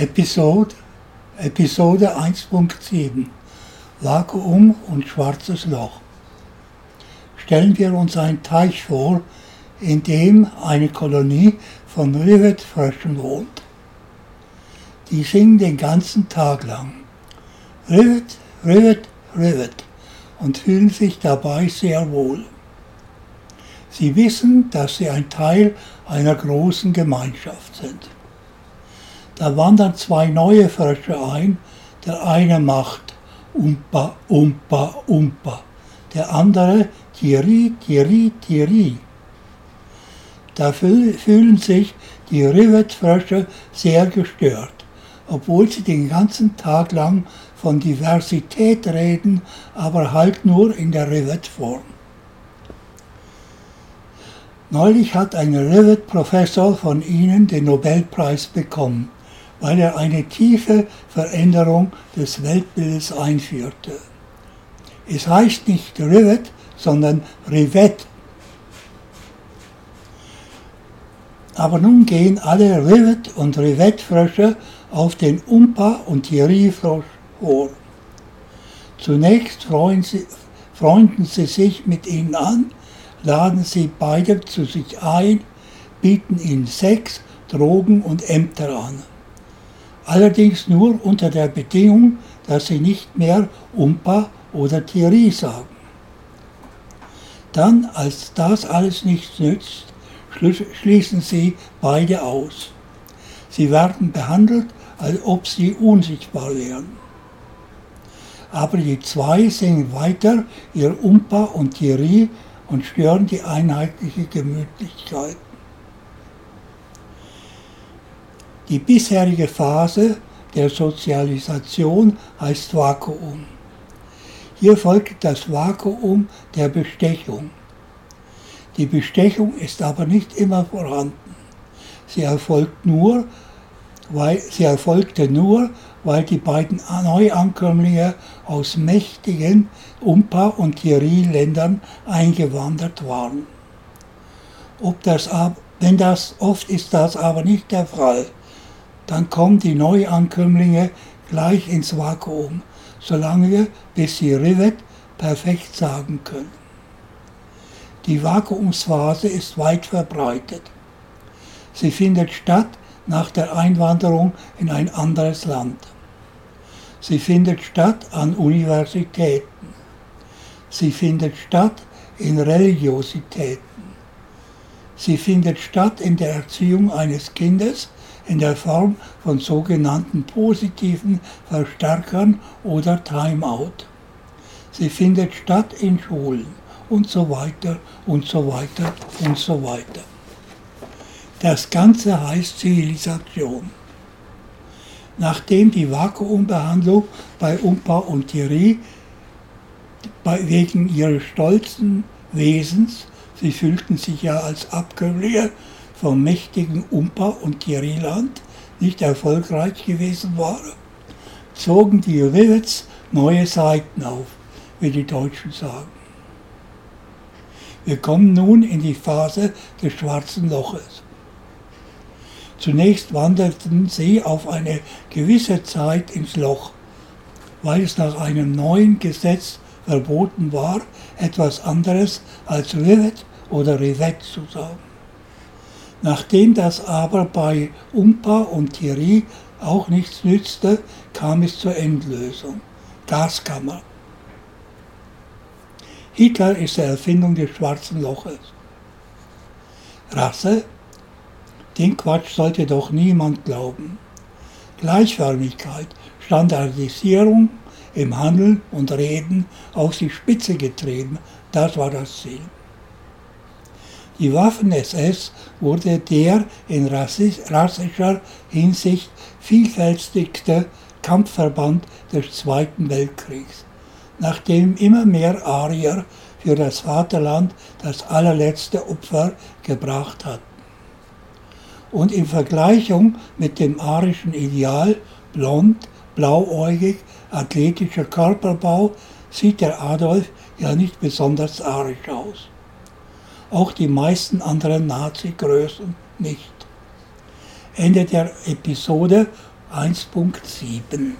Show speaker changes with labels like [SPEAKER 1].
[SPEAKER 1] Episode, Episode 1.7 Vakuum und schwarzes Loch. Stellen wir uns einen Teich vor, in dem eine Kolonie von Rivetfröschen wohnt. Die singen den ganzen Tag lang. Rivet, Rivet, Rivet und fühlen sich dabei sehr wohl. Sie wissen, dass sie ein Teil einer großen Gemeinschaft sind. Da wandern zwei neue Frösche ein. Der eine macht Umpa, Umpa, Umpa. Der andere Tiri, Tiri, Tiri. Da fühlen sich die Rivetfrösche sehr gestört, obwohl sie den ganzen Tag lang von Diversität reden, aber halt nur in der Rivet-Form. Neulich hat ein Rivet-Professor von ihnen den Nobelpreis bekommen weil er eine tiefe Veränderung des Weltbildes einführte. Es heißt nicht Rivet, sondern Rivet. Aber nun gehen alle Rivet- und Rivet-Frösche auf den Umpa- und Thierry-Frosch vor. Zunächst freuen sie, freunden sie sich mit ihnen an, laden sie beide zu sich ein, bieten ihnen Sex, Drogen und Ämter an allerdings nur unter der Bedingung, dass sie nicht mehr Umpa oder Thierry sagen. Dann, als das alles nichts nützt, schließen sie beide aus. Sie werden behandelt, als ob sie unsichtbar wären. Aber die zwei singen weiter ihr Umpa und Thierry und stören die einheitliche Gemütlichkeit. Die bisherige Phase der Sozialisation heißt Vakuum. Hier folgt das Vakuum der Bestechung. Die Bestechung ist aber nicht immer vorhanden. Sie erfolgt nur, weil, sie erfolgte nur, weil die beiden Neuankömmlinge aus mächtigen Umpa- und Thierry-Ländern eingewandert waren. Ob das, wenn das, oft ist das aber nicht der Fall dann kommen die Neuankömmlinge gleich ins Vakuum, solange bis sie Rivet perfekt sagen können. Die Vakuumsphase ist weit verbreitet. Sie findet statt nach der Einwanderung in ein anderes Land. Sie findet statt an Universitäten. Sie findet statt in Religiositäten. Sie findet statt in der Erziehung eines Kindes in der Form von sogenannten positiven Verstärkern oder Timeout. Sie findet statt in Schulen und so weiter und so weiter und so weiter. Das Ganze heißt Zivilisation. Nachdem die Vakuumbehandlung bei Umpa und Thierry wegen ihres stolzen Wesens, sie fühlten sich ja als Abkömmlinge vom mächtigen Umpa und Kiriland nicht erfolgreich gewesen war, zogen die Rivets neue Seiten auf, wie die Deutschen sagen. Wir kommen nun in die Phase des schwarzen Loches. Zunächst wanderten sie auf eine gewisse Zeit ins Loch, weil es nach einem neuen Gesetz verboten war, etwas anderes als Rivet oder Rivet zu sagen. Nachdem das aber bei Umpa und Thierry auch nichts nützte, kam es zur Endlösung. Gaskammer. Hitler ist die Erfindung des schwarzen Loches. Rasse? Den Quatsch sollte doch niemand glauben. Gleichförmigkeit, Standardisierung im Handeln und Reden auf die Spitze getrieben, das war das Ziel. Die Waffen-SS wurde der in rassischer Hinsicht vielfältigste Kampfverband des Zweiten Weltkriegs, nachdem immer mehr Arier für das Vaterland das allerletzte Opfer gebracht hatten. Und in Vergleichung mit dem arischen Ideal, blond, blauäugig, athletischer Körperbau, sieht der Adolf ja nicht besonders arisch aus auch die meisten anderen Nazi-Größen nicht. Ende der Episode 1.7